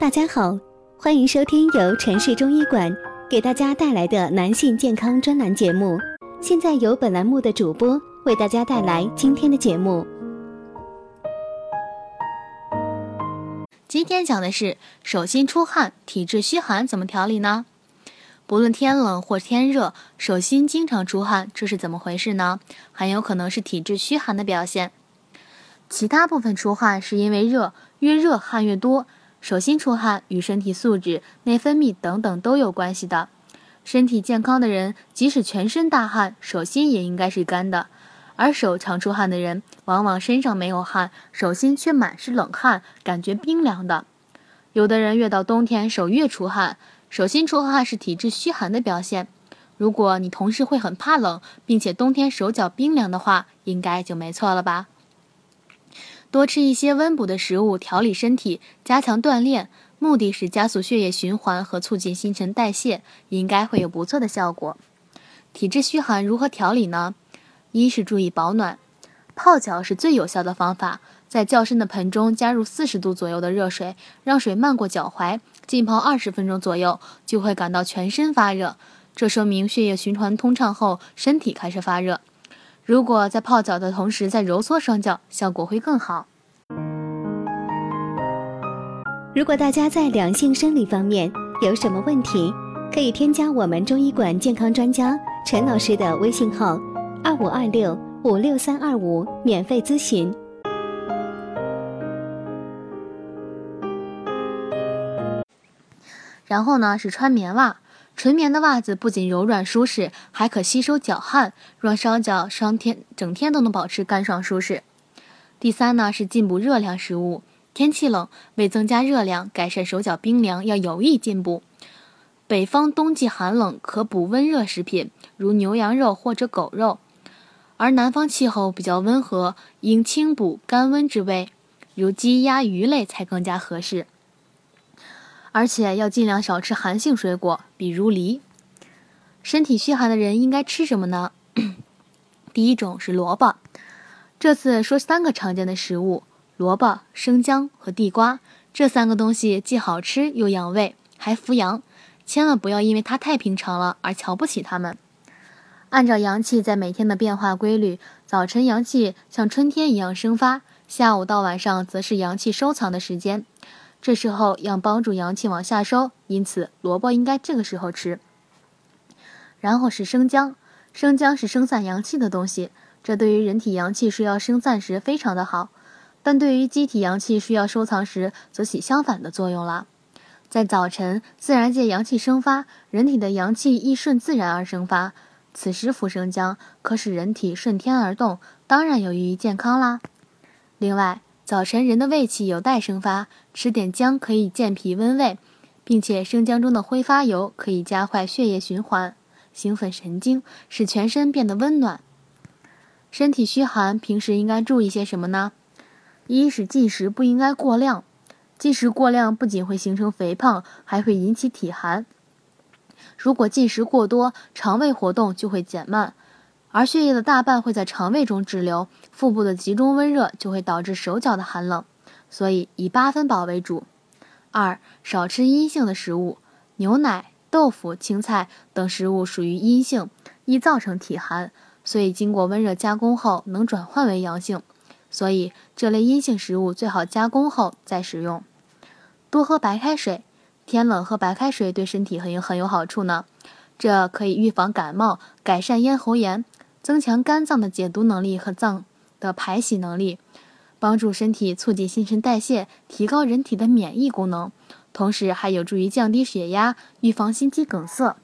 大家好，欢迎收听由城市中医馆给大家带来的男性健康专栏节目。现在由本栏目的主播为大家带来今天的节目。今天讲的是手心出汗、体质虚寒怎么调理呢？不论天冷或天热，手心经常出汗，这是怎么回事呢？很有可能是体质虚寒的表现。其他部分出汗是因为热，越热汗越多。手心出汗与身体素质、内分泌等等都有关系的。身体健康的人，即使全身大汗，手心也应该是干的。而手常出汗的人，往往身上没有汗，手心却满是冷汗，感觉冰凉的。有的人越到冬天，手越出汗。手心出汗是体质虚寒的表现。如果你同时会很怕冷，并且冬天手脚冰凉的话，应该就没错了吧？多吃一些温补的食物，调理身体，加强锻炼，目的是加速血液循环和促进新陈代谢，应该会有不错的效果。体质虚寒如何调理呢？一是注意保暖，泡脚是最有效的方法。在较深的盆中加入四十度左右的热水，让水漫过脚踝，浸泡二十分钟左右，就会感到全身发热。这说明血液循环通畅后，身体开始发热。如果在泡脚的同时再揉搓双脚，效果会更好。如果大家在两性生理方面有什么问题，可以添加我们中医馆健康专家陈老师的微信号：二五二六五六三二五，免费咨询。然后呢，是穿棉袜。纯棉的袜子不仅柔软舒适，还可吸收脚汗，让双脚双天整天都能保持干爽舒适。第三呢，是进补热量食物。天气冷，为增加热量，改善手脚冰凉，要有意进补。北方冬季寒冷，可补温热食品，如牛羊肉或者狗肉；而南方气候比较温和，应清补甘温之味，如鸡鸭鱼类才更加合适。而且要尽量少吃寒性水果，比如梨。身体虚寒的人应该吃什么呢？第一种是萝卜。这次说三个常见的食物：萝卜、生姜和地瓜。这三个东西既好吃又养胃，还扶阳。千万不要因为它太平常了而瞧不起它们。按照阳气在每天的变化规律，早晨阳气像春天一样生发，下午到晚上则是阳气收藏的时间。这时候要帮助阳气往下收，因此萝卜应该这个时候吃。然后是生姜，生姜是生散阳气的东西，这对于人体阳气需要生散时非常的好，但对于机体阳气需要收藏时，则起相反的作用了。在早晨，自然界阳气生发，人体的阳气亦顺自然而生发，此时服生姜可使人体顺天而动，当然有益于健康啦。另外，早晨人的胃气有待生发，吃点姜可以健脾温胃，并且生姜中的挥发油可以加快血液循环，兴奋神经，使全身变得温暖。身体虚寒，平时应该注意些什么呢？一是进食不应该过量，进食过量不仅会形成肥胖，还会引起体寒。如果进食过多，肠胃活动就会减慢。而血液的大半会在肠胃中滞留，腹部的集中温热就会导致手脚的寒冷，所以以八分饱为主。二，少吃阴性的食物，牛奶、豆腐、青菜等食物属于阴性，易造成体寒，所以经过温热加工后能转换为阳性，所以这类阴性食物最好加工后再食用。多喝白开水，天冷喝白开水对身体很有很有好处呢，这可以预防感冒，改善咽喉炎。增强肝脏的解毒能力和脏的排洗能力，帮助身体促进新陈代谢，提高人体的免疫功能，同时还有助于降低血压，预防心肌梗塞。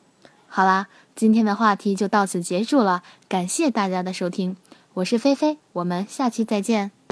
好啦，今天的话题就到此结束了，感谢大家的收听，我是菲菲，我们下期再见。